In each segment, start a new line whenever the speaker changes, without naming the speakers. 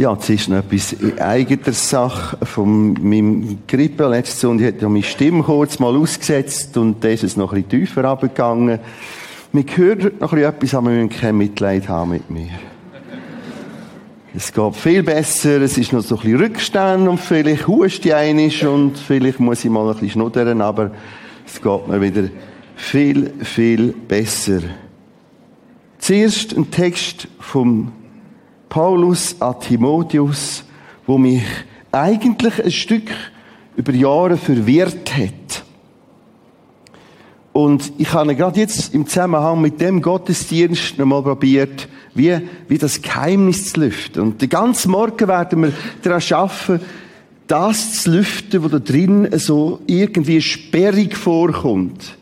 Ja, jetzt ist noch etwas in eigener Sache von meinem Grippe letztes und ich habe ja meine Stimme kurz mal ausgesetzt und dann ist es noch bisschen tiefer runtergegangen. Man hört noch etwas, aber wir müssen kein Mitleid haben mit mir. Es geht viel besser, es ist noch so ein bisschen Rückstand und vielleicht hust ich einisch und vielleicht muss ich mal ein bisschen schnuddern, aber es geht mir wieder viel, viel besser. Zuerst ein Text vom Paulus an Timotheus, wo mich eigentlich ein Stück über Jahre verwirrt hat. Und ich habe gerade jetzt im Zusammenhang mit dem Gottesdienst nochmal probiert, wie, wie das Geheimnis zu lüften. Und den ganzen Morgen werden wir daran arbeiten, das zu lüften, wo da drin so irgendwie sperrig vorkommt.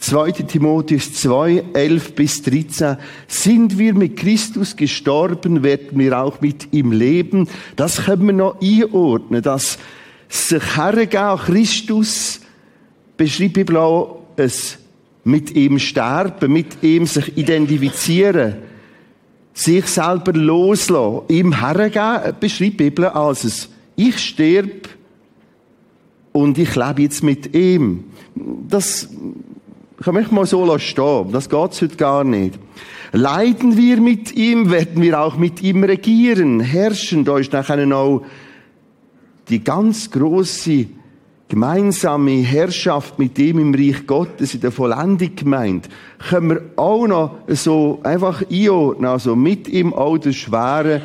2. Timotheus 2, 11 bis 13. Sind wir mit Christus gestorben, werden wir auch mit ihm leben. Das können wir noch einordnen, dass sich hergeben Christus beschreibt die Bibel auch es mit ihm sterben, mit ihm sich identifizieren, sich selber loslassen, ihm hergeben, beschreibt die Bibel als es ich sterbe und ich lebe jetzt mit ihm. Das kann ich mal so stehen. Das geht's heute gar nicht. Leiden wir mit ihm, werden wir auch mit ihm regieren, herrschen. Da ist nachher auch die ganz große gemeinsame Herrschaft mit ihm im Reich Gottes in der Vollendung gemeint, können wir auch noch so einfach einordnen, also mit ihm auch das Schwere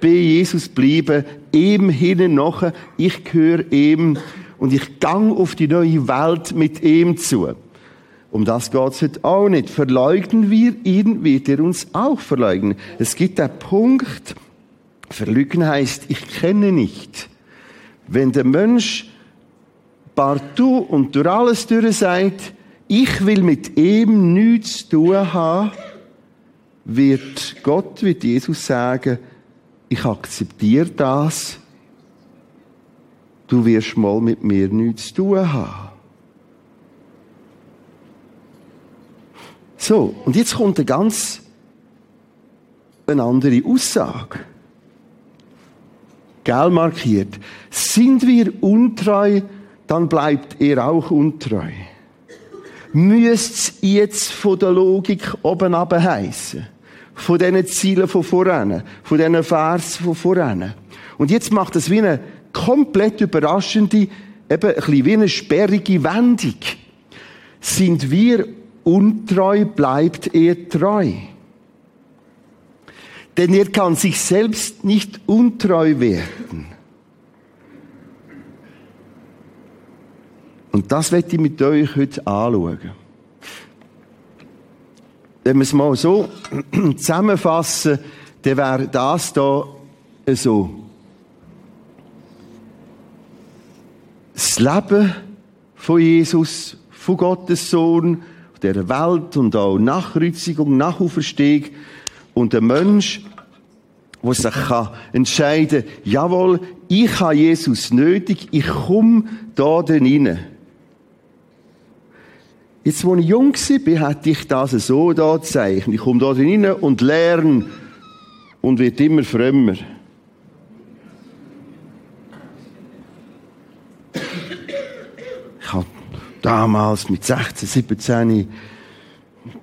bei Jesus bleiben, ihm hinein nachher, ich gehöre ihm und ich gang auf die neue Welt mit ihm zu. Um das geht's heute auch nicht. Verleugnen wir ihn, wird er uns auch verleugnen. Es gibt einen Punkt, verleugnen heißt, ich kenne nicht. Wenn der Mensch partout und durch alles durch sagt, ich will mit ihm nichts zu tun haben, wird Gott, wird Jesus sagen, ich akzeptiere das, du wirst mal mit mir nichts zu tun haben. So, und jetzt kommt eine ganz eine andere Aussage. Gell markiert. Sind wir untreu, dann bleibt er auch untreu. Müsste es jetzt von der Logik oben ab heissen? Von diesen Zielen von voran, von diesen Vers von voran. Und jetzt macht es wie eine komplett überraschende, eben ein bisschen wie eine sperrige Wendung. Sind wir untreu, bleibt er treu. Denn er kann sich selbst nicht untreu werden. Und das werde ich mit euch heute anschauen. Wenn wir es mal so zusammenfassen, dann wäre das da so. Das Leben von Jesus, von Gottes Sohn, der Welt und auch nach Kreuzigung, und der Mensch, wo sich kann entscheiden, jawohl, ich habe Jesus nötig, ich komme da rein. Jetzt, als ich jung war, hätte ich das so da gezeichnet. Ich komme da rein und lerne und wird immer frömmer. Ich habe damals mit 16, 17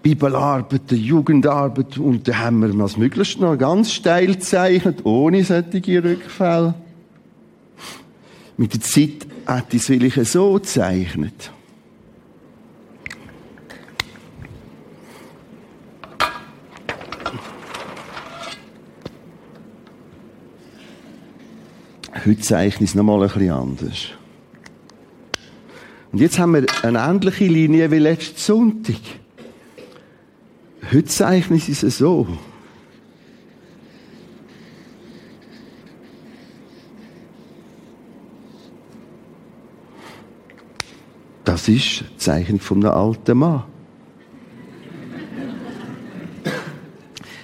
Bibelarbeit, Jugendarbeit und da haben wir das möglichst noch ganz steil gezeichnet, ohne solche Rückfälle. Mit der Zeit hätte ich es so gezeichnet. Heute zeichne ich es nochmal ein bisschen anders. Und jetzt haben wir eine ähnliche Linie wie letzten Sonntag. Heute zeichne ich es so. Das ist die Zeichnung von einem alten Mann.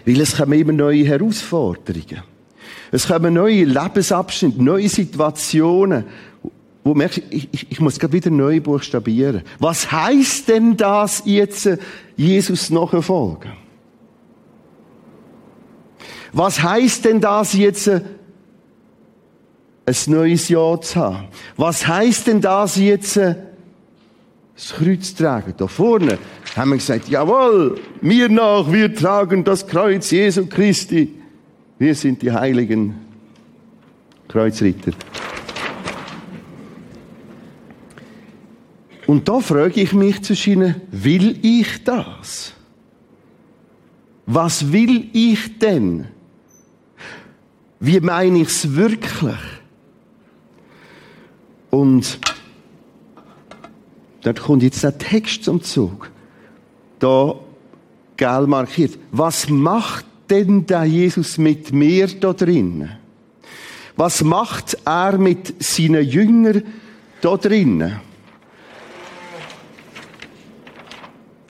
Weil es kommen immer neue Herausforderungen. Es kommen neue Lebensabschnitte, neue Situationen, wo merkst, ich, ich, ich muss gerade wieder neu buchstabieren. Was heißt denn das jetzt, äh, Jesus nachfolgen? Was heißt denn das jetzt, äh, ein neues Jahr zu haben. Was heißt denn das jetzt, äh, das Kreuz tragen? Da vorne haben wir gesagt, jawohl, mir nach, wir tragen das Kreuz Jesu Christi. Wir sind die heiligen Kreuzritter. Und da frage ich mich zwischen ihnen, will ich das? Was will ich denn? Wie meine ich es wirklich? Und dort kommt jetzt der Text zum Zug. Da gel markiert. Was macht denn der Jesus mit mir da drinnen? Was macht er mit seinen Jüngern da drinnen?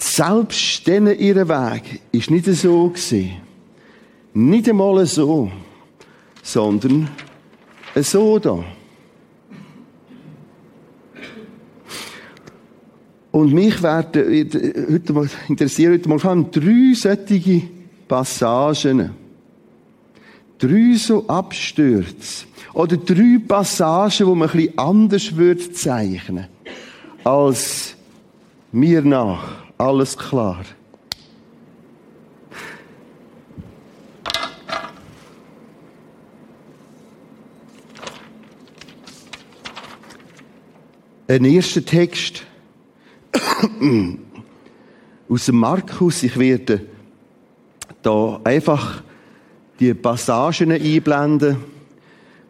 Selbst denen ihren Weg ist nicht so gewesen. Nicht einmal so, sondern so da. Und mich werden heute mal interessieren, heute mal vor allem drei solche Passagen. Drei so Abstürze. Oder drei Passagen, wo man ein bisschen anders würde zeichnen. Als mir nach. Alles klar. Ein erster Text aus dem Markus. Ich werde da einfach die Passagen einblenden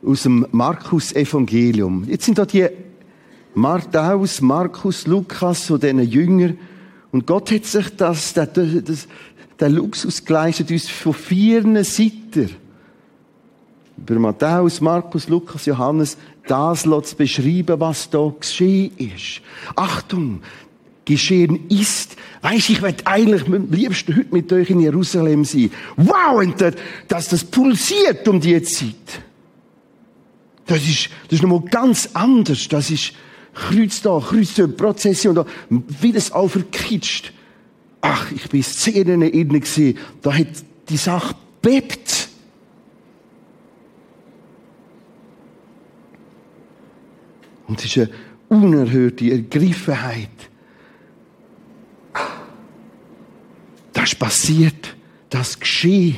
aus dem Markus Evangelium. Jetzt sind da die Marthaus, Markus, Lukas, so diesen Jünger. Und Gott hat sich das, das, das, der Luxus geleistet, uns von vier Seiten über Matthäus, Markus, Lukas, Johannes das zu beschreiben, was da geschehen ist. Achtung, geschehen ist. Weisst, ich werde eigentlich am liebsten heute mit euch in Jerusalem sein. Wow, und das, dass das pulsiert um die Zeit. Das ist, das ist nochmal ganz anders. Das ist Kreuz da, Kreuz da, Prozession da, vieles auch verkitscht. Ach, ich bin Szenen innen gesehen, da hat die Sache bebt. Und es ist eine unerhörte Ergriffenheit. Das ist passiert, das geschehen.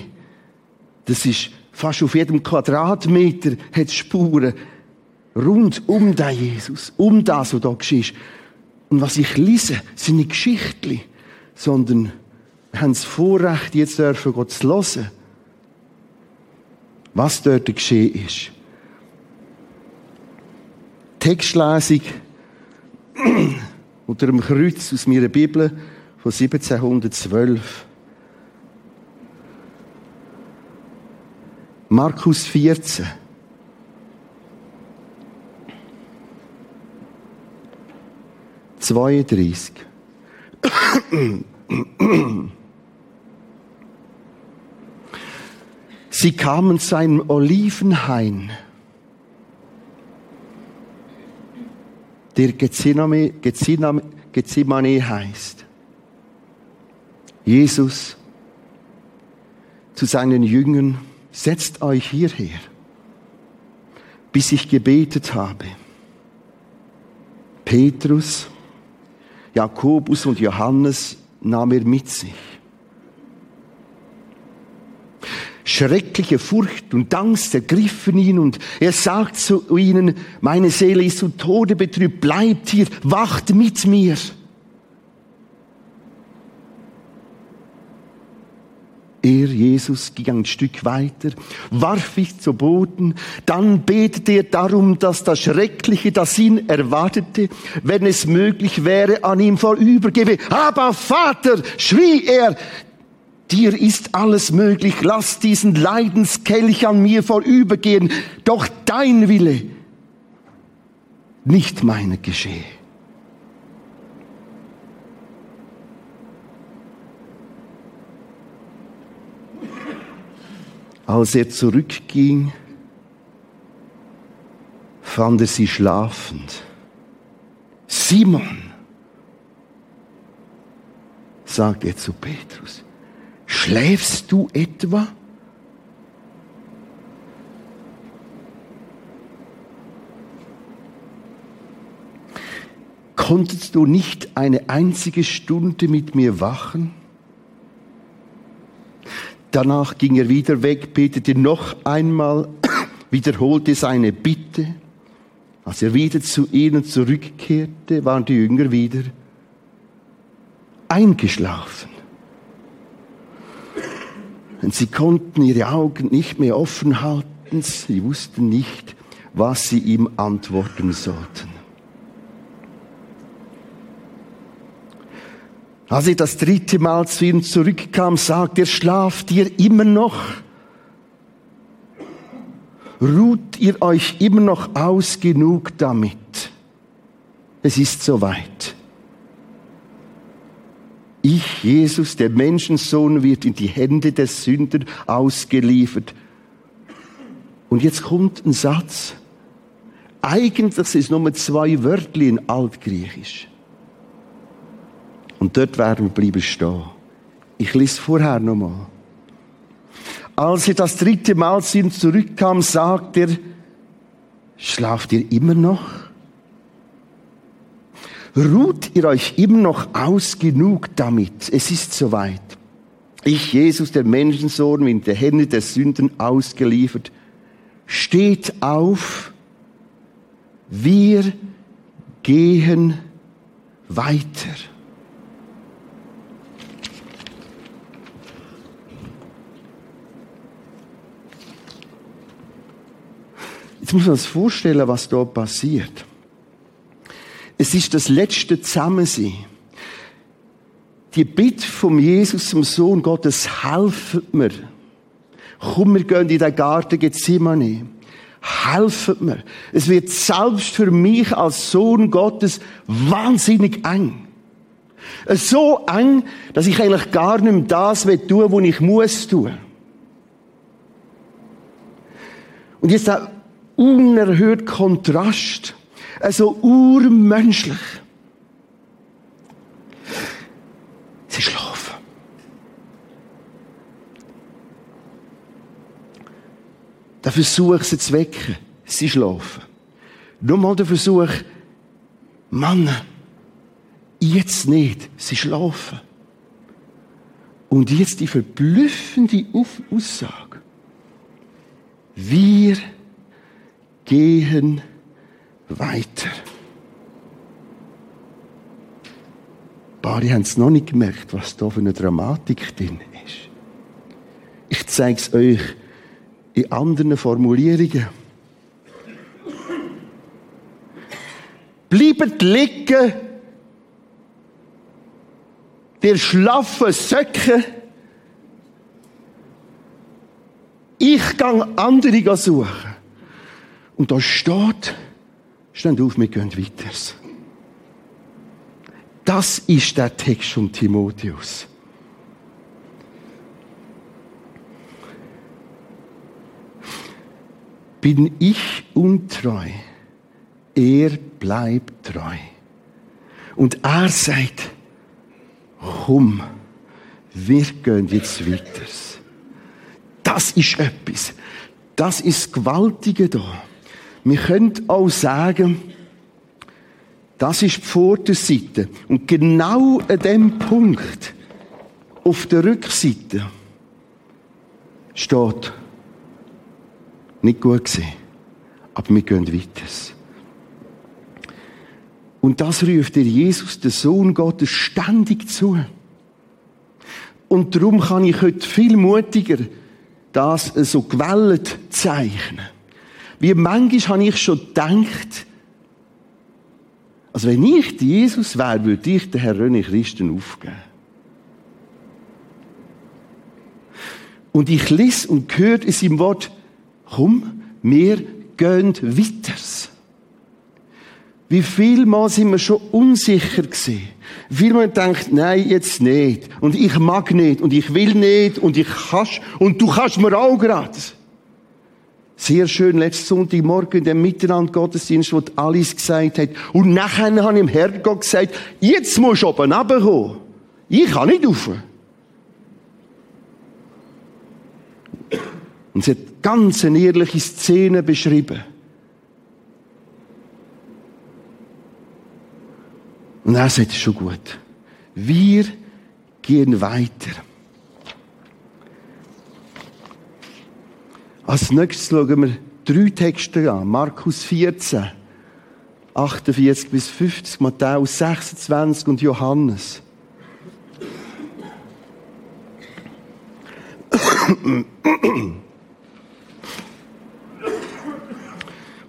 Das ist fast auf jedem Quadratmeter hat Spuren rund um den Jesus, um das, was da geschieht. Und was ich lese, sind nicht Geschichten, sondern wir haben das Vorrecht, jetzt dürfen Gott zu hören, was dort geschehen ist. Textlesung unter dem Kreuz aus meiner Bibel von 1712. Markus 14. Zweiunddreißig. Sie kamen zu einem Olivenhain. der Gethsemane heißt. Jesus zu seinen Jüngern, setzt euch hierher, bis ich gebetet habe. Petrus, Jakobus und Johannes nahm er mit sich. Schreckliche Furcht und Angst ergriffen ihn und er sagt zu ihnen, meine Seele ist zu Tode betrübt, bleibt hier, wacht mit mir. Er, Jesus, ging ein Stück weiter, warf sich zu Boden, dann betete er darum, dass das Schreckliche, das ihn erwartete, wenn es möglich wäre, an ihm vorübergebe. Aber Vater, schrie er, dir ist alles möglich, lass diesen Leidenskelch an mir vorübergehen, doch dein Wille, nicht meine geschehe. Als er zurückging, fand er sie schlafend. Simon, sagt er zu Petrus, schläfst du etwa? Konntest du nicht eine einzige Stunde mit mir wachen? Danach ging er wieder weg, betete noch einmal, wiederholte seine Bitte. Als er wieder zu ihnen zurückkehrte, waren die Jünger wieder eingeschlafen. Und sie konnten ihre Augen nicht mehr offen halten, sie wussten nicht, was sie ihm antworten sollten. Als er das dritte Mal zu ihm zurückkam, sagte er, schlaft ihr immer noch? Ruht ihr euch immer noch aus genug damit? Es ist soweit. Ich, Jesus, der Menschensohn, wird in die Hände des Sünders ausgeliefert. Und jetzt kommt ein Satz. Eigentlich sind es nur zwei Wörter in Altgriechisch. Und dort werden wir bleiben stehen. Ich lese vorher nochmal. Als er das dritte Mal zu ihm zurückkam, sagt er, schlaft ihr immer noch? Ruht ihr euch immer noch aus genug damit? Es ist soweit. Ich, Jesus, der Menschensohn, in der Hände der Sünden ausgeliefert. Steht auf. Wir gehen weiter. Jetzt muss man sich vorstellen, was da passiert. Es ist das letzte Zusammensein. Die Bitte vom Jesus, zum Sohn Gottes, helfet mir. Komm, wir gehen in den Garten Gethsemane. Helfet mir. Es wird selbst für mich als Sohn Gottes wahnsinnig eng. So eng, dass ich eigentlich gar nicht mehr das tun will, was ich muss tun. Und jetzt unerhört Kontrast. Also urmenschlich. Sie schlafen. Der Versuch, sie zu wecken. Sie schlafen. Nochmal der Versuch, Mann, jetzt nicht. Sie schlafen. Und jetzt die verblüffende Aussage. Wir gehen weiter. Ein haben es noch nicht gemerkt, was da für eine Dramatik drin ist. Ich zeige es euch in anderen Formulierungen. Bleibt liegen, der schlaffen Söcke. Ich gang andere suchen. Und da steht, stand auf, wir gehen weiter. Das ist der Text von Timotheus. Bin ich untreu, er bleibt treu. Und er sagt, komm, wir gehen jetzt weiter. Das ist etwas. Das ist Gewaltige da. Wir können auch sagen, das ist die Vorderseite. Und genau an dem Punkt, auf der Rückseite, steht, nicht gut gesehen, aber wir gehen weiter. Und das ruft der Jesus, der Sohn Gottes, ständig zu. Und darum kann ich heute viel mutiger das so gewellt zeichnen. Wie manchmal habe ich schon gedacht, also wenn ich Jesus wäre, würde ich den Herr René Christen aufgeben. Und ich lese und höre in seinem Wort, komm, wir gehen weiter. Wie viel Mal sind wir schon unsicher gewesen? Wie man denkt, nein, jetzt nicht. Und ich mag nicht. Und ich will nicht. Und ich kannst. Und du kannst mir auch gerade. Sehr schön, letzten Sonntagmorgen in dem Miteinander Gottesdienst, wo Alice gesagt hat. Und nachher habe ich dem Herrgott gesagt, jetzt musst du oben runterkommen. Ich kann nicht rauf. Und sie hat ganz eine ehrliche Szene beschrieben. Und er sagt, schon gut. Wir gehen weiter. Als nächstes schauen wir drei Texte an. Markus 14, 48 bis 50, Matthäus 26 und Johannes.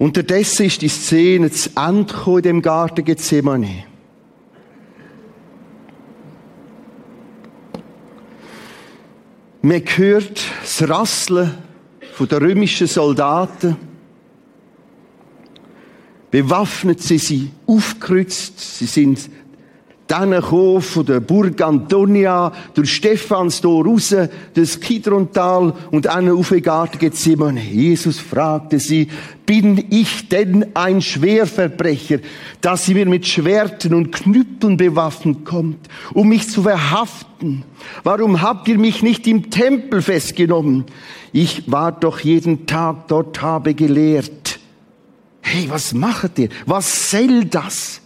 Unterdessen ist die Szene zu Ende in dem Garten Gethsemane. Man hört das Rasseln der römischen Soldaten. Bewaffnet sie sind aufgerüstet. Sie sind dann von der Burg Antonia, durch Stephanstor raus, das Kidrontal und dann auf den Garten Gethsemane. Jesus fragte sie, bin ich denn ein Schwerverbrecher, dass sie mir mit Schwerten und Knüppeln bewaffnet kommt, um mich zu verhaften? Warum habt ihr mich nicht im Tempel festgenommen? Ich war doch jeden Tag dort, habe gelehrt. Hey, was macht ihr? Was soll das?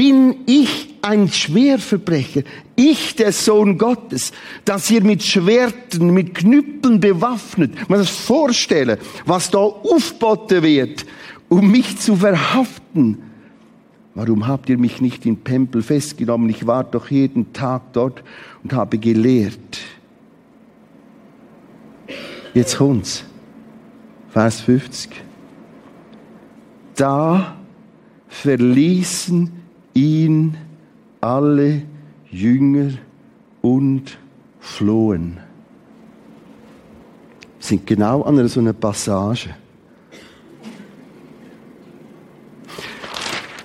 bin ich ein Schwerverbrecher, ich der Sohn Gottes, dass ihr mit Schwerten, mit Knüppeln bewaffnet, man muss sich vorstellen, was da aufgeboten wird, um mich zu verhaften. Warum habt ihr mich nicht im Tempel festgenommen? Ich war doch jeden Tag dort und habe gelehrt. Jetzt kommt's. Vers 50. Da verließen ihn alle Jünger und flohen. Wir sind genau an einer so einer Passage.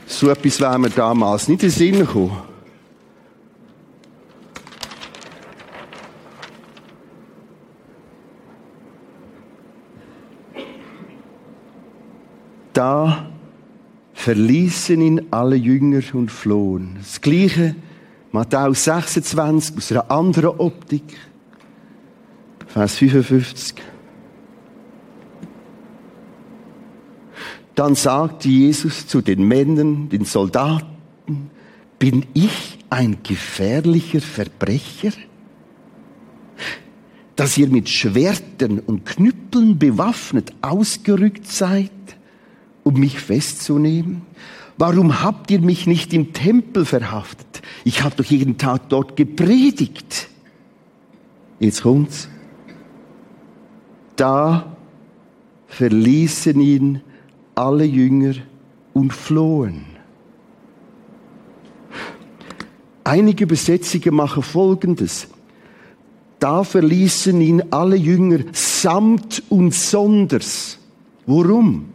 So etwas wäre mir damals nicht in den Sinn gekommen. Da verließen ihn alle Jünger und flohen. Das gleiche Matthäus 26 aus einer anderen Optik. Vers 55. Dann sagte Jesus zu den Männern, den Soldaten, bin ich ein gefährlicher Verbrecher? Dass ihr mit Schwertern und Knüppeln bewaffnet ausgerückt seid? Um mich festzunehmen? Warum habt ihr mich nicht im Tempel verhaftet? Ich habe doch jeden Tag dort gepredigt. Jetzt kommt's. Da verließen ihn alle Jünger und flohen. Einige Übersetzungen machen Folgendes. Da verließen ihn alle Jünger samt und sonders. Warum?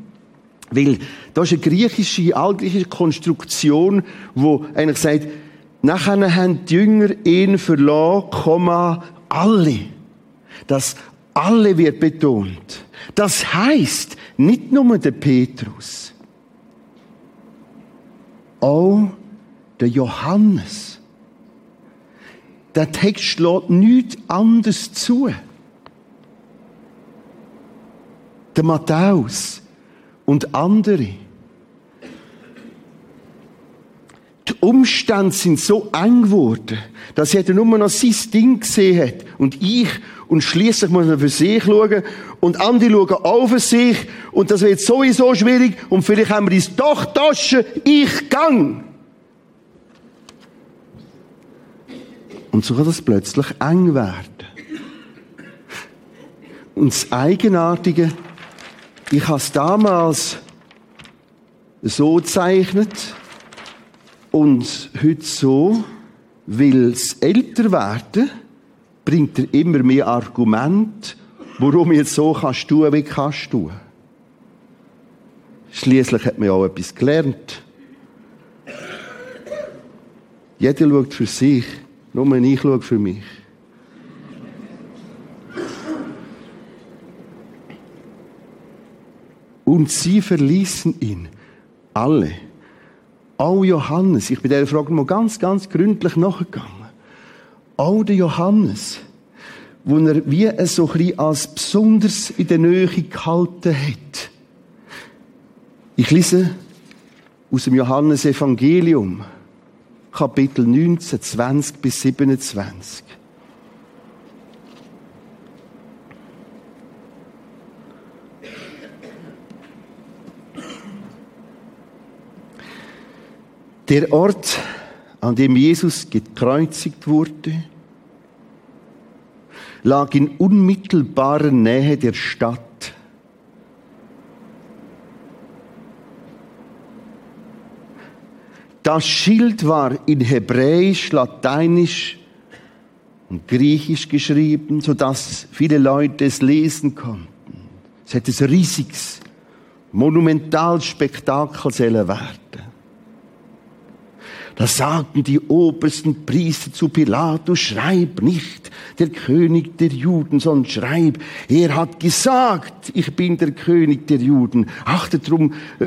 Weil da ist eine griechische, altgriechische Konstruktion, wo eigentlich sagt, nachher haben die Jünger ihn verloren, alle. Das alle wird betont. Das heißt, nicht nur der Petrus, auch der Johannes. Der Text schlägt nichts anderes zu. Der Matthäus, und andere. Die Umstände sind so eng geworden, dass jeder nur noch sein Ding gesehen hat. Und ich, und schließlich muss man für sich schauen, und andere schauen für sich, und das wird sowieso schwierig, und vielleicht haben wir es doch Taschen, ich gang. Und so kann das plötzlich eng werden. Und das Eigenartige, ich habe es damals so gezeichnet und heute so, weil das Älterwerden bringt dir immer mehr Argumente, warum jetzt so kannst tun, wie kannst du. Schließlich hat man auch etwas gelernt. Jeder schaut für sich, nur ich schaue für mich. Und sie verließen ihn. Alle. Auch Johannes. Ich bin der Frage mal ganz, ganz gründlich nachgegangen. Auch der Johannes, wo er wie es so ein als besonders in der Nähe gehalten hat. Ich lese aus dem Johannesevangelium, Kapitel 19, 20 bis 27. Der Ort, an dem Jesus gekreuzigt wurde, lag in unmittelbarer Nähe der Stadt. Das Schild war in Hebräisch, Lateinisch und Griechisch geschrieben, sodass viele Leute es lesen konnten. Es hätte ein riesiges, monumentales Spektakel werden. Da sagten die obersten Priester zu Pilatus, schreib nicht der König der Juden, sondern schreib, er hat gesagt, ich bin der König der Juden. Achtet drum, äh,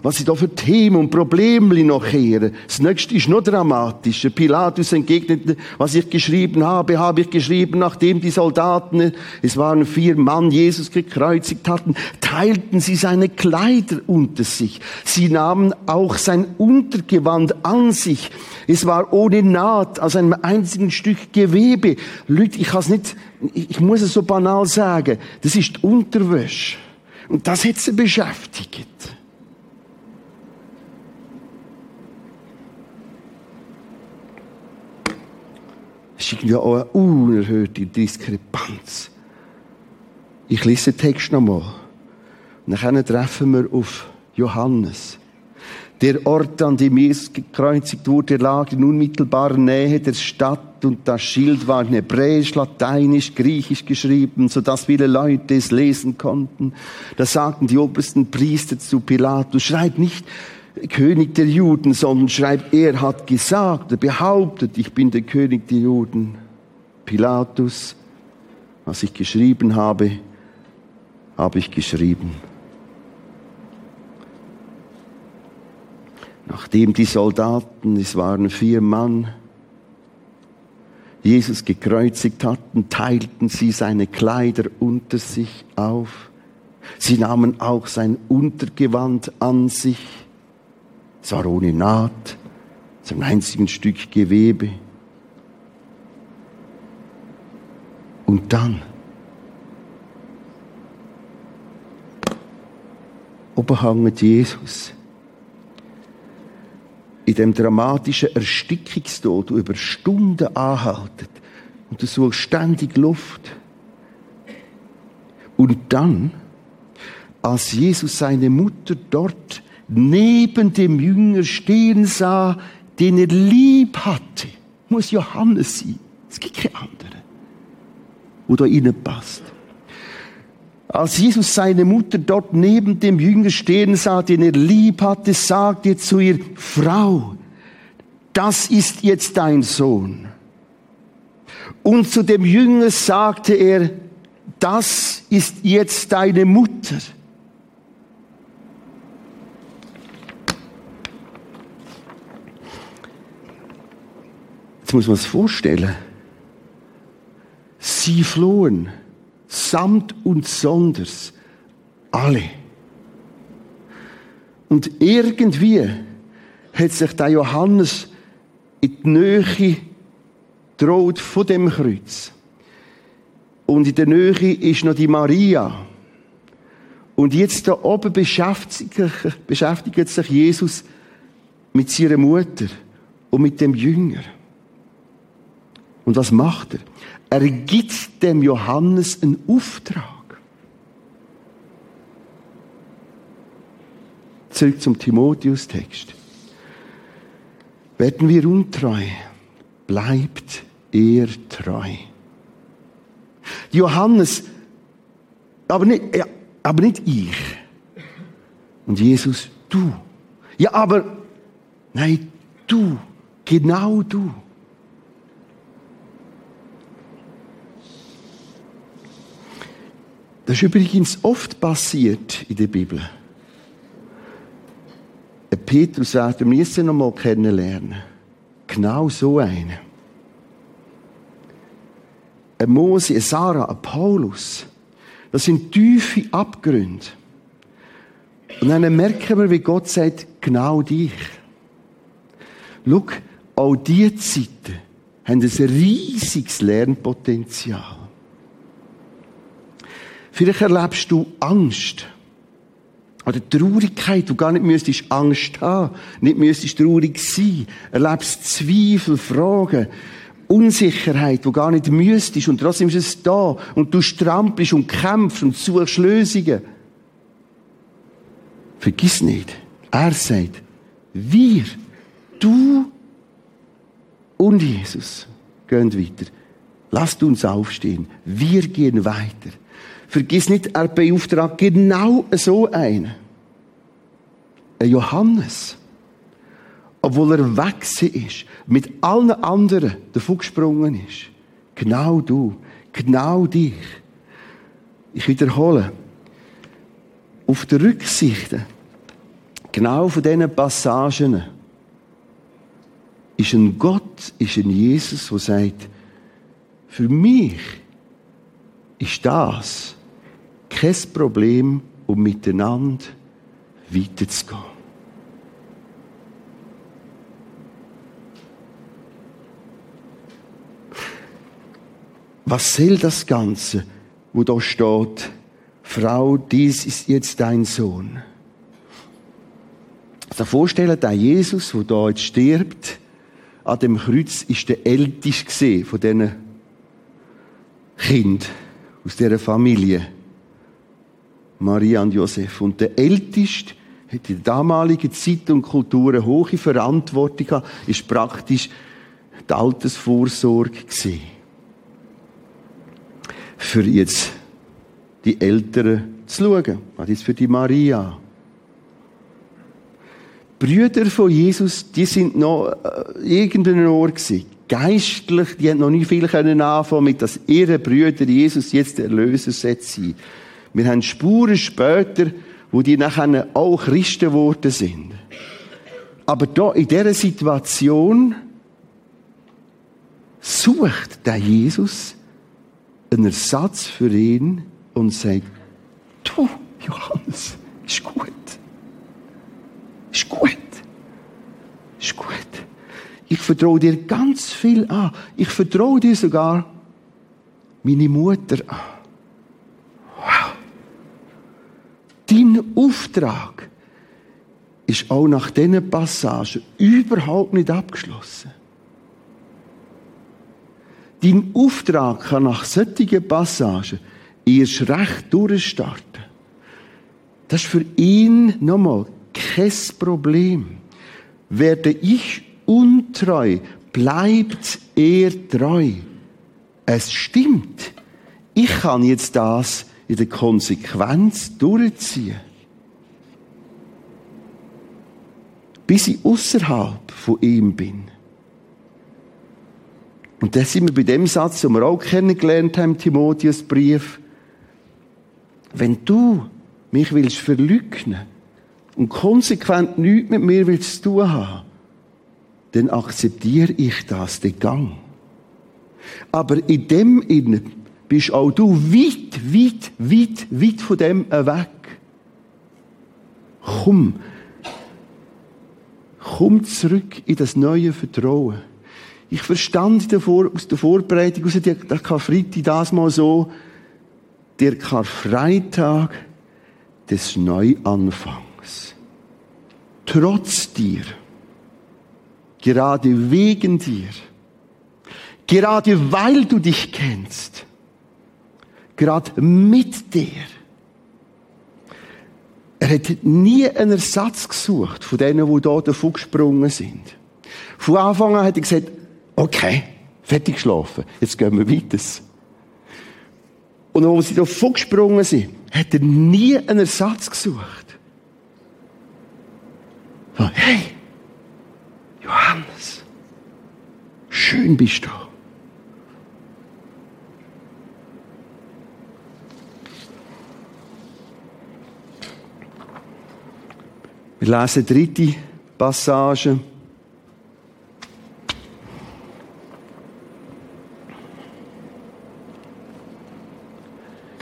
was sie da für Themen und Probleme noch her. Das nächste ist noch dramatischer. Pilatus entgegnete, was ich geschrieben habe, habe ich geschrieben, nachdem die Soldaten, es waren vier Mann, Jesus gekreuzigt hatten, teilten sie seine Kleider unter sich. Sie nahmen auch sein Untergewand an sich. Es war ohne Naht, aus einem einzigen Stück Gewebe. Leute, ich kann es nicht, ich muss es so banal sagen. Das ist Unterwäsche. Und das hat sie beschäftigt. Das ist irgendwie auch eine unerhörte Diskrepanz. Ich lese den Text nochmal. Und dann treffen wir auf Johannes. Der Ort, an dem Jesus gekreuzigt wurde, lag in unmittelbarer Nähe der Stadt und das Schild war in Hebräisch, Lateinisch, Griechisch geschrieben, so dass viele Leute es lesen konnten. Da sagten die obersten Priester zu Pilatus, schreib nicht König der Juden, sondern schreib, er hat gesagt, er behauptet, ich bin der König der Juden. Pilatus, was ich geschrieben habe, habe ich geschrieben. Nachdem die Soldaten, es waren vier Mann, Jesus gekreuzigt hatten, teilten sie seine Kleider unter sich auf. Sie nahmen auch sein Untergewand an sich. Es war ohne Naht, zum einzigen Stück Gewebe. Und dann, oberhanget Jesus in dem dramatischen Erstickungstod, über Stunden anhaltet und du suchst ständig Luft. Und dann, als Jesus seine Mutter dort neben dem Jünger stehen sah, den er lieb hatte, muss Johannes sein. Es gibt keine andere, wo da passt. Als Jesus seine Mutter dort neben dem Jünger stehen sah, den er lieb hatte, sagte er zu ihr, Frau, das ist jetzt dein Sohn. Und zu dem Jünger sagte er, das ist jetzt deine Mutter. Jetzt muss man es vorstellen. Sie flohen samt und sonders, alle. Und irgendwie hat sich der Johannes in die Nähe droht von dem Kreuz. Und in der Nähe ist noch die Maria. Und jetzt da oben beschäftigt sich, beschäftigt sich Jesus mit seiner Mutter und mit dem Jünger. Und was macht er? Er gibt dem Johannes einen Auftrag. Zurück zum Timotheus-Text. Werden wir untreu, bleibt er treu. Johannes, aber nicht, ja, aber nicht ich. Und Jesus, du. Ja, aber, nein, du, genau du. Das ist übrigens oft passiert in der Bibel. Ein Petrus werden wir jetzt noch mal kennenlernen. Genau so einen. Ein Mose, ein Sarah, ein Paulus. Das sind tiefe Abgründe. Und dann merken wir, wie Gott sagt, genau dich. schau, auch diese Zeiten haben ein riesiges Lernpotenzial. Vielleicht erlebst du Angst. Oder Traurigkeit, du gar nicht müsstest Angst haben, nicht müsstest traurig sein. Erlebst Zweifel, Fragen, Unsicherheit, wo gar nicht müsstest und trotzdem ist es da und du strampelst und kämpfst und suchst Lösungen. Vergiss nicht, er sagt, wir, du und Jesus gehen weiter. Lasst uns aufstehen. Wir gehen weiter. Vergiss nicht, er beauftragt genau so einen. Ein Johannes. Obwohl er weg ist, mit allen anderen davon gesprungen ist. Genau du, genau dich. Ich wiederhole. Auf der Rücksicht, genau von diesen Passagen, ist ein Gott, ist ein Jesus, der sagt, für mich ist das kein Problem, um miteinander weiterzugehen. Was soll das Ganze, wo da steht, Frau, dies ist jetzt dein Sohn? Also vorstellen, der Jesus, der da jetzt stirbt, an dem Kreuz ist der älteste von diesen Kind aus dieser Familie. Maria und Josef. Und der Älteste hat in der damaligen Zeit und Kultur eine hohe Verantwortung gehabt, ist praktisch die Altersvorsorge gewesen. Für jetzt die Älteren zu schauen. Was ist für die Maria? Brüder von Jesus, die sind noch äh, irgendein Ort gewesen. Geistlich, die haben noch nicht viel anfangen mit, dass ihre Brüder Jesus jetzt der Erlöser sein. Wir haben Spuren später, wo die nachher auch Christen geworden sind. Aber da, in dieser Situation, sucht der Jesus einen Ersatz für ihn und sagt, du, Johannes, ist gut. Ist gut. Ist gut. Ich vertraue dir ganz viel an. Ich vertraue dir sogar meine Mutter an. Wow. Dein Auftrag ist auch nach diesen Passagen überhaupt nicht abgeschlossen. Dein Auftrag kann nach solchen Passagen erst recht durchstarten. Das ist für ihn nochmal kein Problem. Werde ich untreu, bleibt er treu. Es stimmt. Ich kann jetzt das in der Konsequenz durchziehen. Bis ich außerhalb von ihm bin. Und da sind wir bei dem Satz, den wir auch kennengelernt haben im Timotheusbrief. Wenn du mich willst verleugnen, und konsequent nichts mit mir willst zu tun haben, dann akzeptiere ich das, den Gang. Aber in dem Innen bist auch du weit, weit, weit, weit von dem weg. Komm. Komm zurück in das neue Vertrauen. Ich verstand aus der Vorbereitung, aus der Karfreitag das mal so, der Karfreitag des Neuanfangs trotz dir, gerade wegen dir, gerade weil du dich kennst, gerade mit dir. Er hat nie einen Ersatz gesucht von denen, die da davon gesprungen sind. Von Anfang an hat er gesagt, okay, fertig geschlafen, jetzt gehen wir weiter. Und als sie davon gesprungen sind, hat er nie einen Ersatz gesucht. Hey, Johannes, schön bist du. Wir lesen die dritte Passage.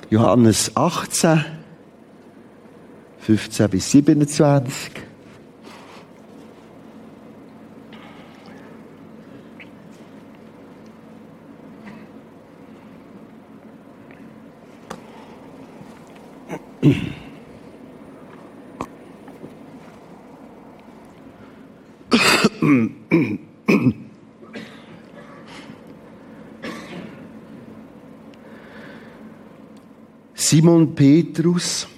Johannes 18, 15 bis 27. Simon Petrus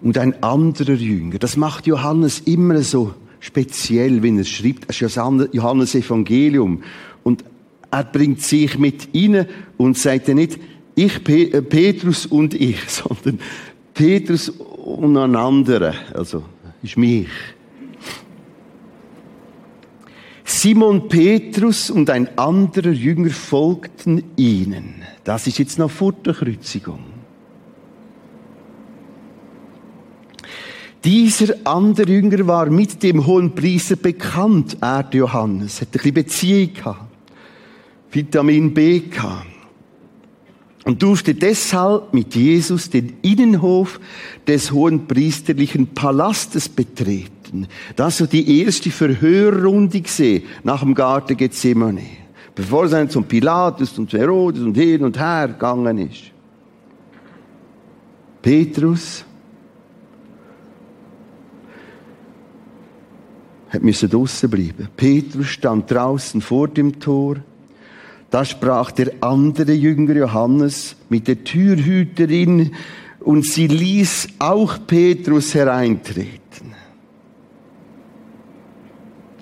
und ein anderer Jünger. Das macht Johannes immer so speziell, wenn er schreibt. Das ist Johannes Evangelium. Und er bringt sich mit ihnen und sagt nicht, ich, äh, Petrus und ich, sondern Petrus und ein anderer. Also, ist mich. Simon Petrus und ein anderer Jünger folgten ihnen. Das ist jetzt noch vor der Kreuzigung. Dieser andere Jünger war mit dem hohen Priester bekannt, er Johannes, hat ein bisschen Beziehung gehabt, Vitamin B gehabt. Und durfte deshalb mit Jesus den Innenhof des hohen priesterlichen Palastes betreten. Das war die erste Verhörrunde gesehen nach dem Garten Gethsemane bevor er zum Pilatus und zu Herodes und hin und her gegangen ist. Petrus hat müssen draussen bleiben. Petrus stand draußen vor dem Tor. Da sprach der andere Jünger Johannes mit der Türhüterin und sie ließ auch Petrus hereintreten.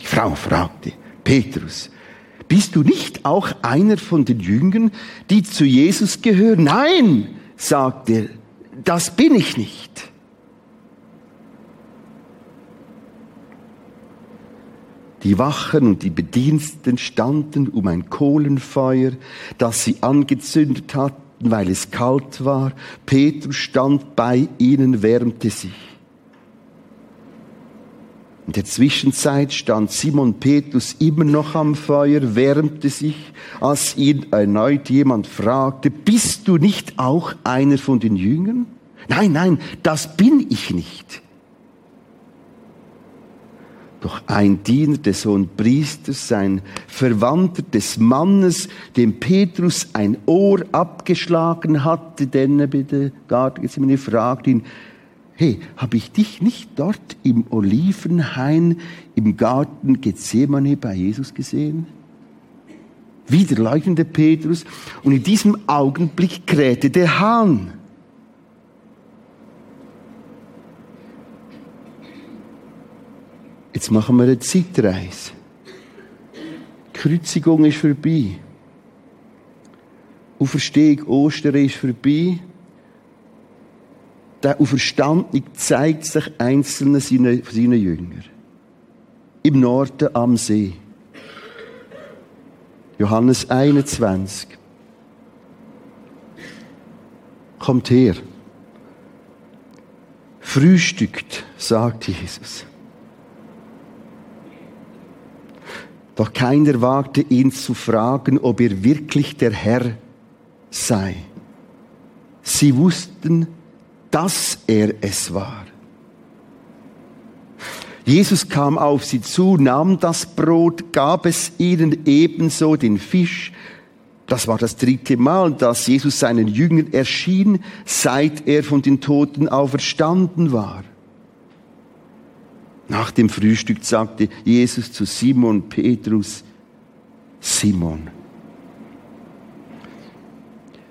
Die Frau fragte, Petrus, bist du nicht auch einer von den Jüngern, die zu Jesus gehören? Nein, sagt er, das bin ich nicht. Die Wachen und die Bediensteten standen um ein Kohlenfeuer, das sie angezündet hatten, weil es kalt war. Petrus stand bei ihnen, wärmte sich. In der Zwischenzeit stand Simon Petrus immer noch am Feuer, wärmte sich, als ihn erneut jemand fragte, bist du nicht auch einer von den Jüngern? Nein, nein, das bin ich nicht. Doch ein Diener des hohen Priesters, ein Verwandter des Mannes, dem Petrus ein Ohr abgeschlagen hatte, denn er bitte Garten, fragt ihn, hey, habe ich dich nicht dort im Olivenhain im Garten Gethsemane bei Jesus gesehen? Wieder leuchtende Petrus und in diesem Augenblick krähte der Hahn. Jetzt machen wir eine Zeitreise. Kreuzigung ist vorbei. Auferstehung Ostern ist vorbei der Auferstandene zeigt sich einzelnen seiner, seiner Jünger. Im Norden am See. Johannes 21. Kommt her. Frühstückt, sagt Jesus. Doch keiner wagte ihn zu fragen, ob er wirklich der Herr sei. Sie wussten, dass er es war. Jesus kam auf sie zu, nahm das Brot, gab es ihnen ebenso den Fisch. Das war das dritte Mal, dass Jesus seinen Jüngern erschien, seit er von den Toten auferstanden war. Nach dem Frühstück sagte Jesus zu Simon Petrus, Simon,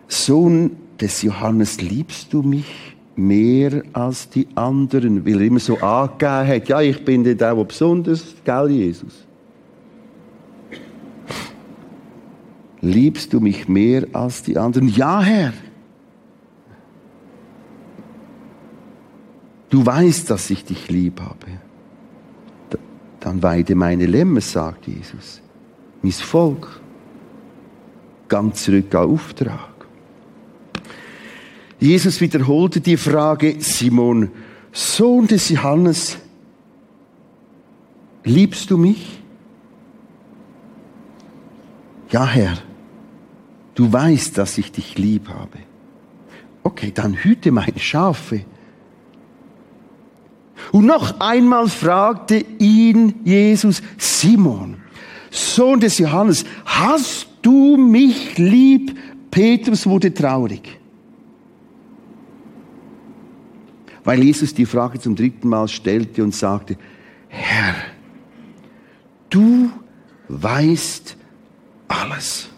Sohn des Johannes, liebst du mich? Mehr als die anderen, weil er immer so angegeben hat, ja, ich bin der, der besonders, gell, Jesus? Liebst du mich mehr als die anderen? Ja, Herr. Du weißt, dass ich dich lieb habe. Dann weide meine Lämmer, sagt Jesus. Mein Volk. Ganz zurück auf Auftrag. Jesus wiederholte die Frage, Simon, Sohn des Johannes, liebst du mich? Ja, Herr, du weißt, dass ich dich lieb habe. Okay, dann hüte meine Schafe. Und noch einmal fragte ihn Jesus, Simon, Sohn des Johannes, hast du mich lieb? Petrus wurde traurig. Weil Jesus die Frage zum dritten Mal stellte und sagte, Herr, du weißt alles.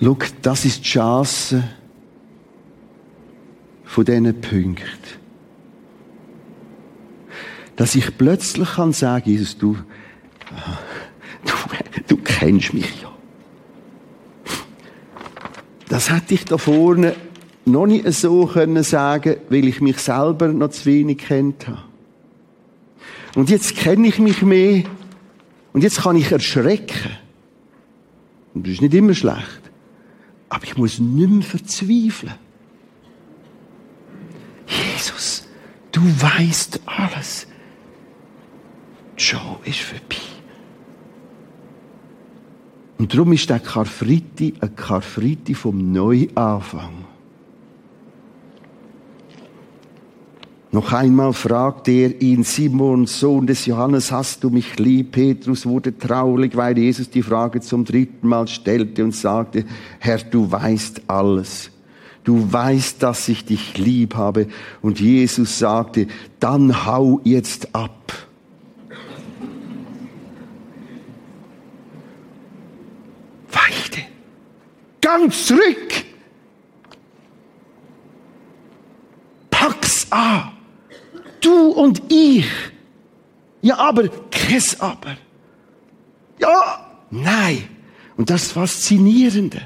Schau, das ist die Chance von diesen Punkten. Dass ich plötzlich kann sagen, Jesus, du, du, du kennst mich ja. Das hätte ich da vorne noch nicht so können sagen, weil ich mich selber noch zu wenig kennt habe. Und jetzt kenne ich mich mehr und jetzt kann ich erschrecken. Und das ist nicht immer schlecht. Aber ich muss nicht mehr verzweifeln. Jesus, du weißt alles. Die Show ist vorbei. Und darum ist der Karfreitag ein Karfreitag vom Neuanfang. Noch einmal fragt er ihn, Simon, Sohn des Johannes, hast du mich lieb? Petrus wurde traurig, weil Jesus die Frage zum dritten Mal stellte und sagte, Herr, du weißt alles. Du weißt, dass ich dich lieb habe. Und Jesus sagte, dann hau jetzt ab. Ganz zurück. Pack's an. Du und ich. Ja, aber, kein Aber. Ja, nein. Und das Faszinierende.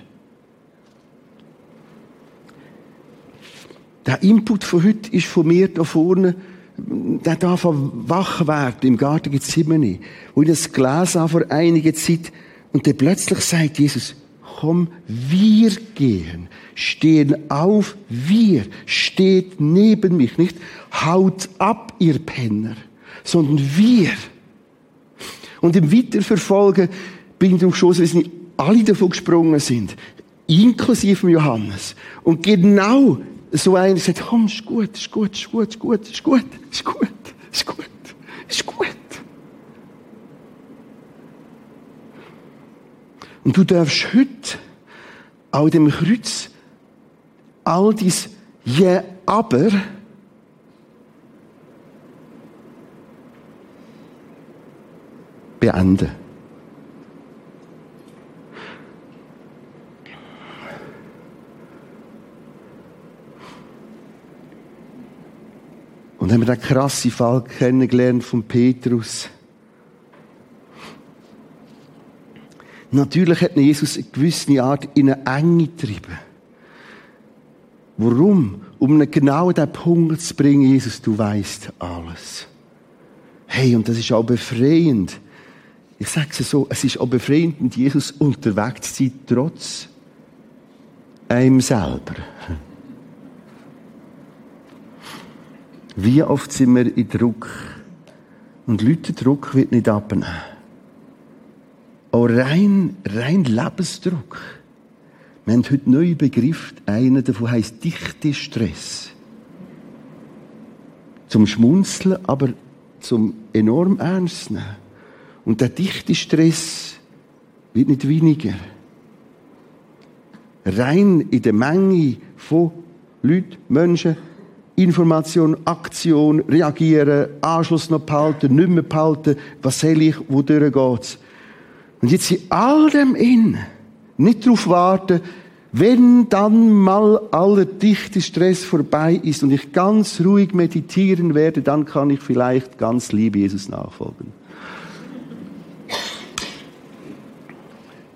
Der Input von heute ist von mir da vorne, der darf wach werden im Garten Gethsemane, wo ich das gelesen vor einiger Zeit und dann plötzlich sagt Jesus, komm, wir gehen, stehen auf, wir, steht neben mich, nicht. Haut ab, ihr Penner, sondern wir. Und im Weiterverfolgen bin ich darauf geschossen, dass nicht alle davon gesprungen sind, inklusive Johannes. Und genau so einer sagt, komm, ist gut, ist gut, ist gut, ist gut, ist gut, ist gut, ist gut. Und du darfst heute an dem Kreuz all dies Je aber beenden. Und haben wir den krassen Fall kennengelernt von Petrus. Natürlich hat Jesus eine gewisse Art in eine Enge getrieben. Warum? Um einen genau den Punkt zu bringen, Jesus, du weißt alles. Hey, und das ist auch befreiend. Ich sage es so, es ist auch befreiend, mit Jesus unterwegs zu sein, trotz einem selber. Wie oft sind wir in Druck? Und Leute, Druck wird nicht abnehmen. Auch rein, rein Lebensdruck. Wir haben heute neue Begriff. Einer davon heisst dichte Stress. Zum Schmunzeln, aber zum enorm Ernst nehmen. Und der dichte Stress wird nicht weniger. Rein in der Menge von Leuten, Menschen, Information, Aktion, reagieren, Anschluss noch behalten, nicht mehr behalten, was soll ich, wodurch geht's? Und jetzt in all dem in, nicht darauf warten, wenn dann mal aller dichte Stress vorbei ist und ich ganz ruhig meditieren werde, dann kann ich vielleicht ganz lieb Jesus nachfolgen.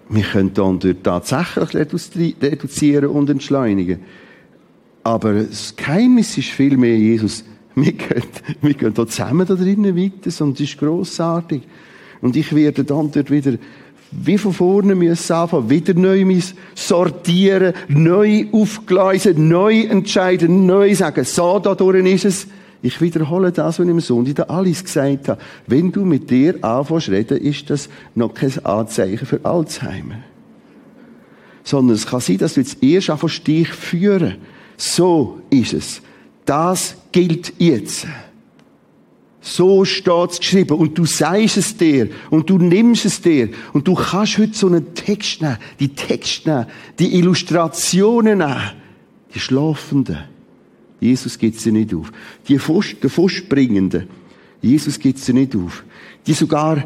Wir können dann tatsächlich reduzieren und entschleunigen. Aber das Geheimnis ist vielmehr, Jesus, wir gehen, wir gehen da zusammen da drinnen weiter und es ist grossartig. Und ich werde dann dort wieder wie von vorne müssen anfangen, wieder neu sortieren, neu aufgleisen, neu entscheiden, neu sagen, so, da durch ist es. Ich wiederhole das, was ich im Sonntag alles gesagt habe. Wenn du mit dir anfängst reden, ist das noch kein Anzeichen für Alzheimer. Sondern es kann sein, dass du jetzt erst anfängst, dich führen. So ist es. Das gilt jetzt. So steht es geschrieben. Und du sagst es dir. Und du nimmst es dir. Und du kannst heute so einen Text nehmen. Die Texte nehmen. Die Illustrationen nehmen. Die Schlafenden. Jesus geht sie nicht auf. Die Vorspringenden. Jesus geht sie nicht auf. Die sogar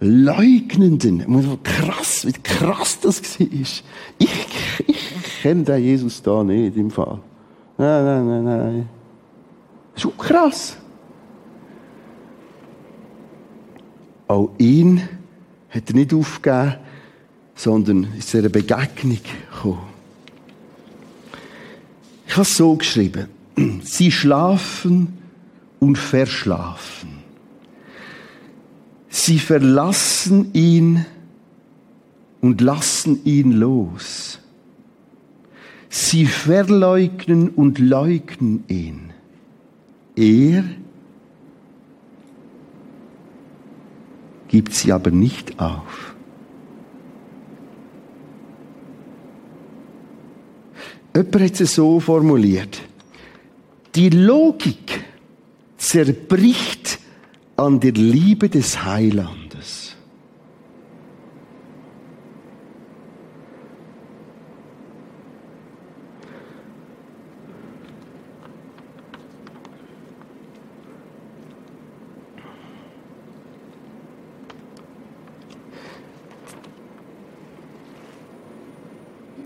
Leugnenden. Krass, wie krass das war. Ich, ich kenne den Jesus da nicht im Fall. Nein, nein, nein, nein. Auch krass. Auch ihn hat er nicht aufgegeben, sondern ist zu einer Begegnung gekommen. Ich habe es so geschrieben. Sie schlafen und verschlafen. Sie verlassen ihn und lassen ihn los. Sie verleugnen und leugnen ihn. Er gibt sie aber nicht auf. Jemand hat es so formuliert. Die Logik zerbricht an der Liebe des Heilandes.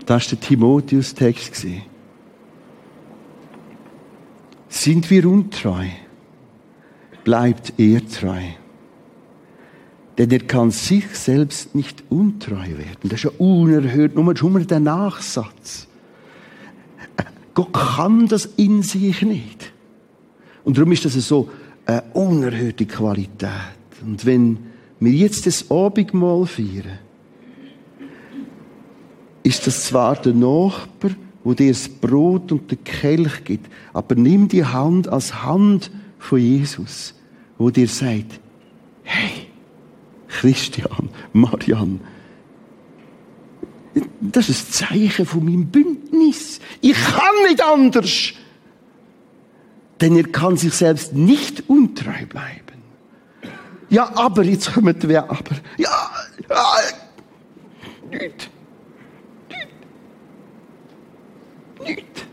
Das war der Timotheus-Text. Sind wir untreu? bleibt er treu. Denn er kann sich selbst nicht untreu werden. Das ist ja unerhört. Nur schon mal der Nachsatz. Gott kann das in sich nicht. Und darum ist das so eine unerhörte Qualität. Und wenn wir jetzt das Abendmahl feiern, ist das zwar der Nachbar, wo dir das Brot und den Kelch gibt, aber nimm die Hand als Hand von Jesus wo dir sagt, hey, Christian, Marianne, das ist ein Zeichen von meinem Bündnis. Ich kann nicht anders. Denn er kann sich selbst nicht untreu bleiben. Ja, aber, jetzt kommt wer aber. Ja, ja. Nicht. Nicht.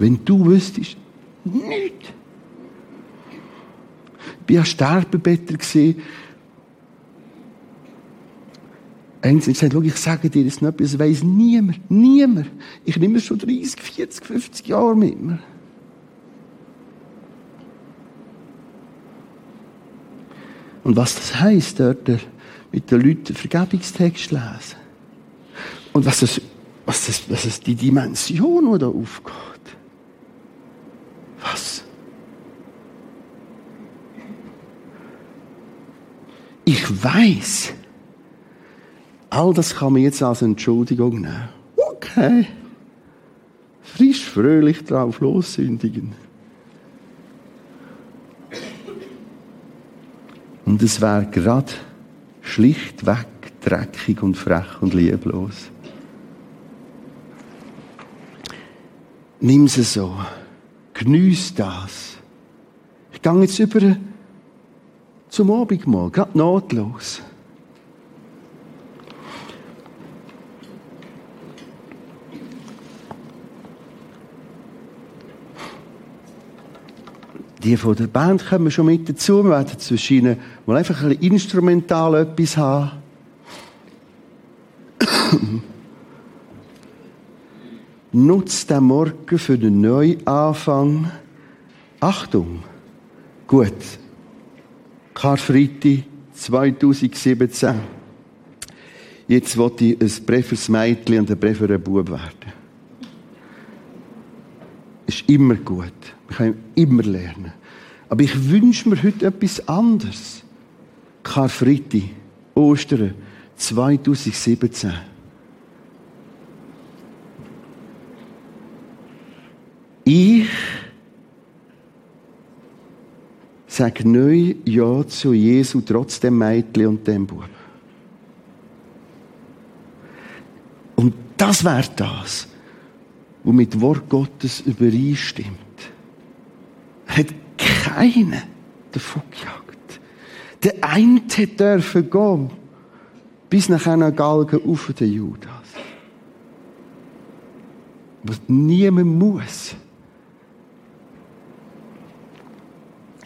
Wenn du wüsstest, nicht bin ein Sterbebetter hat gesagt, ich sage dir das nicht, das weiss niemand, niemand. Ich nehme es schon 30, 40, 50 Jahre mit mir. Und was das heisst, dort mit den Leuten Vergebungstext lesen. Und was das, was das, was das die Dimension, die da aufgeht. Was? Ich weiß, all das kann man jetzt als Entschuldigung nehmen. Okay. Frisch, fröhlich drauf lossündigen. Und es wäre gerade schlichtweg dreckig und frech und lieblos. Nimm es so. Geniess das. Ich gehe jetzt über zum Abendmahl, gerade notlos. Die von der Band kommen schon mit dazu. Wir werden zwischen ihnen mal einfach ein instrumental etwas haben. Nutzt den Morgen für einen Neuanfang. Achtung! Gut, Karfreitag 2017. Jetzt wollte ich ein Brefers Mädchen und ein Brefer Bub werden. Ist immer gut. Wir können immer lernen. Aber ich wünsche mir heute etwas anderes. Karfreitag, Ostern 2017. Ich Sag neu Ja zu Jesu, trotz dem Mädchen und dem Bub. Und das wäre das, was mit Wort Gottes übereinstimmt. Hat keiner davon gejagt. Der eine dürfen gehen, bis nach einer Galge auf den Judas. Was niemand muss.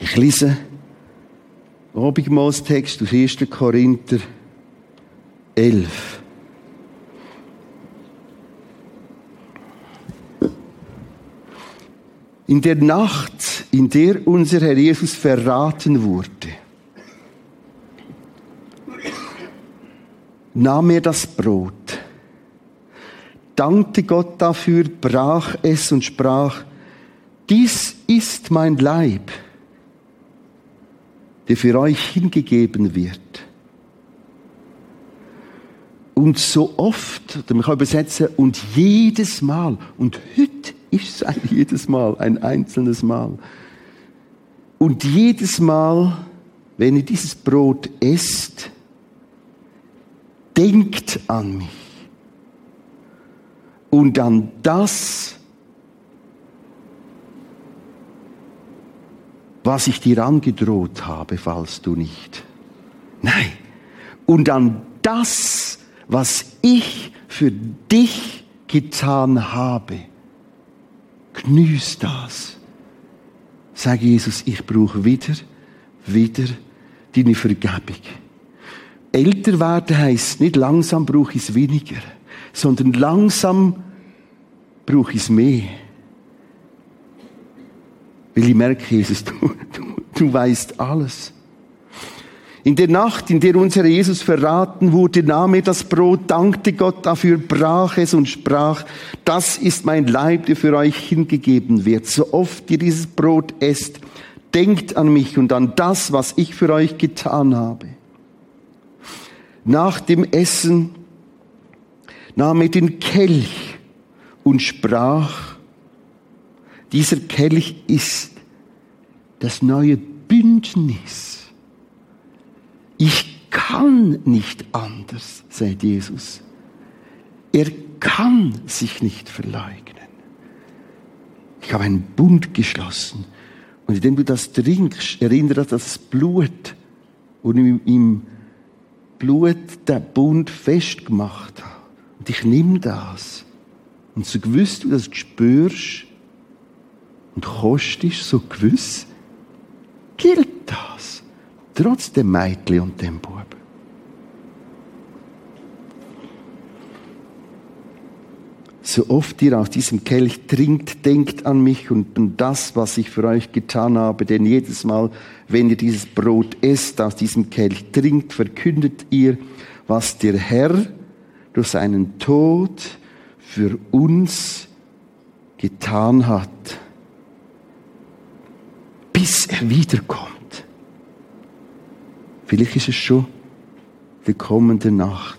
Ich lese Abendmahlstext aus 1. Korinther 11. In der Nacht, in der unser Herr Jesus verraten wurde, nahm er das Brot, dankte Gott dafür, brach es und sprach, dies ist mein Leib, der für euch hingegeben wird. Und so oft, oder man kann übersetzen, und jedes Mal, und heute ist es ein jedes Mal, ein einzelnes Mal. Und jedes Mal, wenn ihr dieses Brot esst, denkt an mich. Und an das, was ich dir angedroht habe, falls du nicht. Nein. Und an das, was ich für dich getan habe. Geniess das. Sag Jesus, ich brauche wieder, wieder deine Vergebung. Älter werden heisst nicht langsam brauche ich es weniger, sondern langsam brauche ich es mehr. Weil ich merke, Jesus, du, du, du weißt alles. In der Nacht, in der unser Jesus verraten wurde, nahm er das Brot, dankte Gott dafür, brach es und sprach, das ist mein Leib, der für euch hingegeben wird. So oft ihr dieses Brot esst, denkt an mich und an das, was ich für euch getan habe. Nach dem Essen nahm er den Kelch und sprach, dieser Kelch ist das neue Bündnis ich kann nicht anders, sagt Jesus. Er kann sich nicht verleugnen. Ich habe einen Bund geschlossen. Und indem du das trinkst, erinnere das Blut, und im Blut der Bund festgemacht hat. Und ich nimm das. Und so gewiss du das spürst und kostest, so gewiss gilt das. Trotz dem Mädchen und dem Bub. So oft ihr aus diesem Kelch trinkt, denkt an mich und an das, was ich für euch getan habe. Denn jedes Mal, wenn ihr dieses Brot esst, aus diesem Kelch trinkt, verkündet ihr, was der Herr durch seinen Tod für uns getan hat, bis er wiederkommt. Vielleicht ist es schon die kommende Nacht.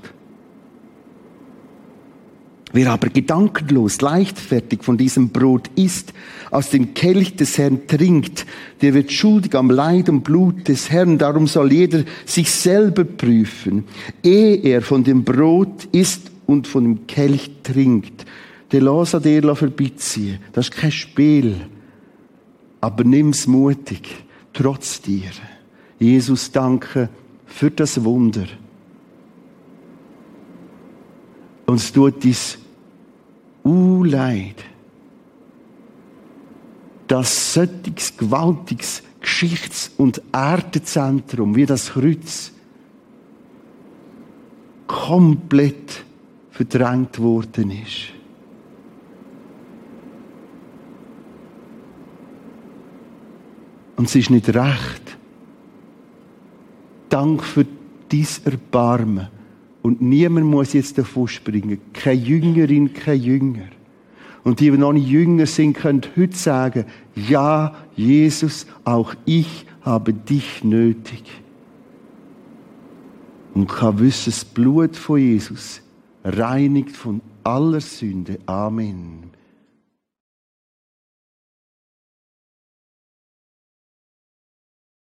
Wer aber gedankenlos, leichtfertig von diesem Brot isst, aus dem Kelch des Herrn trinkt, der wird schuldig am Leid und Blut des Herrn. Darum soll jeder sich selber prüfen, ehe er von dem Brot isst und von dem Kelch trinkt. Der Losa der vorbeiziehen. Das ist kein Spiel. Aber nimm's mutig, trotz dir. Jesus danke für das Wunder. Und es tut dies Leid, das solches gewaltiges Geschichts- und Erdezentrum wie das Kreuz komplett verdrängt worden ist. Und es ist nicht recht, Dank für dies Erbarmen. Und niemand muss jetzt davon springen. Keine Jüngerin, kein Jünger. Und die, die noch nicht Jünger sind, können heute sagen, ja, Jesus, auch ich habe dich nötig. Und kann wissen, das Blut von Jesus reinigt von aller Sünde. Amen.